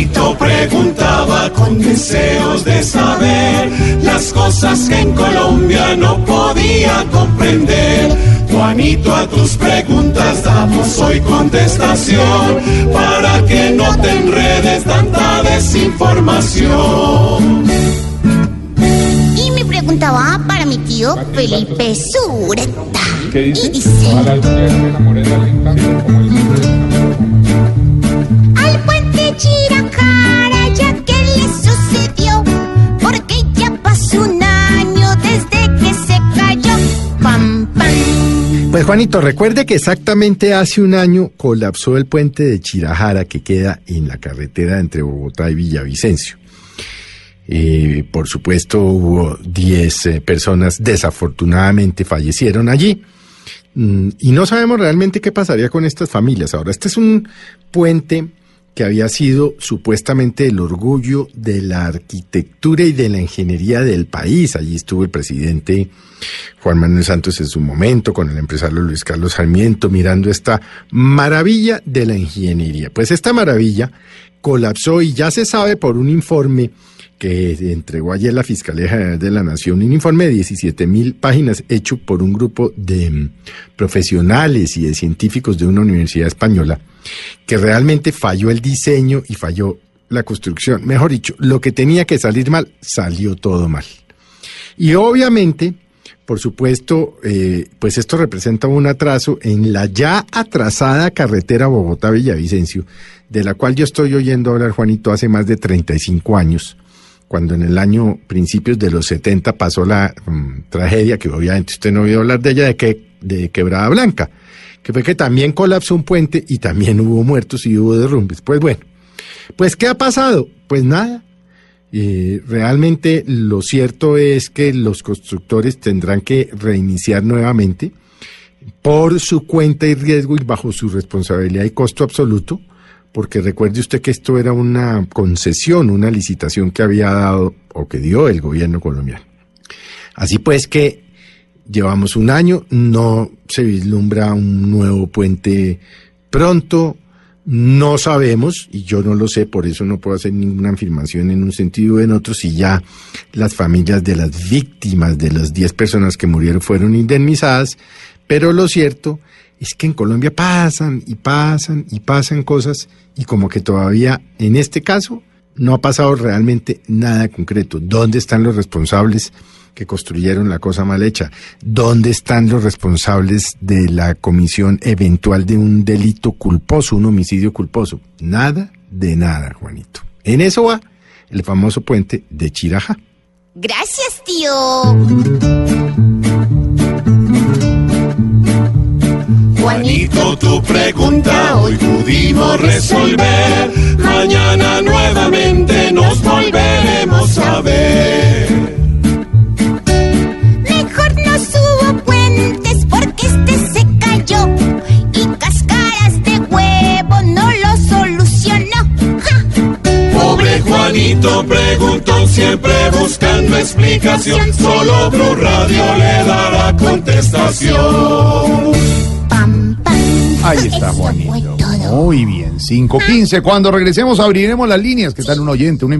Juanito preguntaba con deseos de saber las cosas que en Colombia no podía comprender. Juanito, a tus preguntas damos hoy contestación para que no te enredes tanta desinformación. Y mi pregunta va para mi tío Felipe Sureta. ¿Qué dice? Y dice, Ojalá algún día Pues Juanito, recuerde que exactamente hace un año colapsó el puente de Chirajara que queda en la carretera entre Bogotá y Villavicencio. Eh, por supuesto, hubo 10 eh, personas desafortunadamente fallecieron allí. Mm, y no sabemos realmente qué pasaría con estas familias. Ahora, este es un puente que había sido supuestamente el orgullo de la arquitectura y de la ingeniería del país. Allí estuvo el presidente Juan Manuel Santos en su momento, con el empresario Luis Carlos Sarmiento, mirando esta maravilla de la ingeniería. Pues esta maravilla colapsó y ya se sabe por un informe que entregó ayer la Fiscalía General de la Nación, un informe de 17 mil páginas hecho por un grupo de profesionales y de científicos de una universidad española, que realmente falló el diseño y falló la construcción. Mejor dicho, lo que tenía que salir mal, salió todo mal. Y obviamente, por supuesto, eh, pues esto representa un atraso en la ya atrasada carretera Bogotá-Villavicencio, de la cual yo estoy oyendo hablar, Juanito, hace más de 35 años, cuando en el año principios de los 70 pasó la mm, tragedia, que obviamente usted no oído hablar de ella, de, que, de Quebrada Blanca, que fue que también colapsó un puente y también hubo muertos y hubo derrumbes. Pues bueno, pues ¿qué ha pasado? Pues nada, y realmente lo cierto es que los constructores tendrán que reiniciar nuevamente por su cuenta y riesgo y bajo su responsabilidad y costo absoluto, porque recuerde usted que esto era una concesión, una licitación que había dado o que dio el gobierno colombiano. Así pues que llevamos un año, no se vislumbra un nuevo puente pronto, no sabemos, y yo no lo sé, por eso no puedo hacer ninguna afirmación en un sentido o en otro, si ya las familias de las víctimas de las 10 personas que murieron fueron indemnizadas, pero lo cierto es que en Colombia pasan y pasan y pasan cosas y como que todavía en este caso no ha pasado realmente nada concreto. ¿Dónde están los responsables que construyeron la cosa mal hecha? ¿Dónde están los responsables de la comisión eventual de un delito culposo, un homicidio culposo? Nada de nada, Juanito. En eso va el famoso puente de Chiraja. Gracias, tío. Juanito, tu pregunta hoy pudimos resolver. Juanito preguntó siempre buscando explicación. Solo Blue Radio le dará contestación. Pam, pam. Ahí está Juanito. Muy bien, 5.15. Cuando regresemos abriremos las líneas que están un oyente, un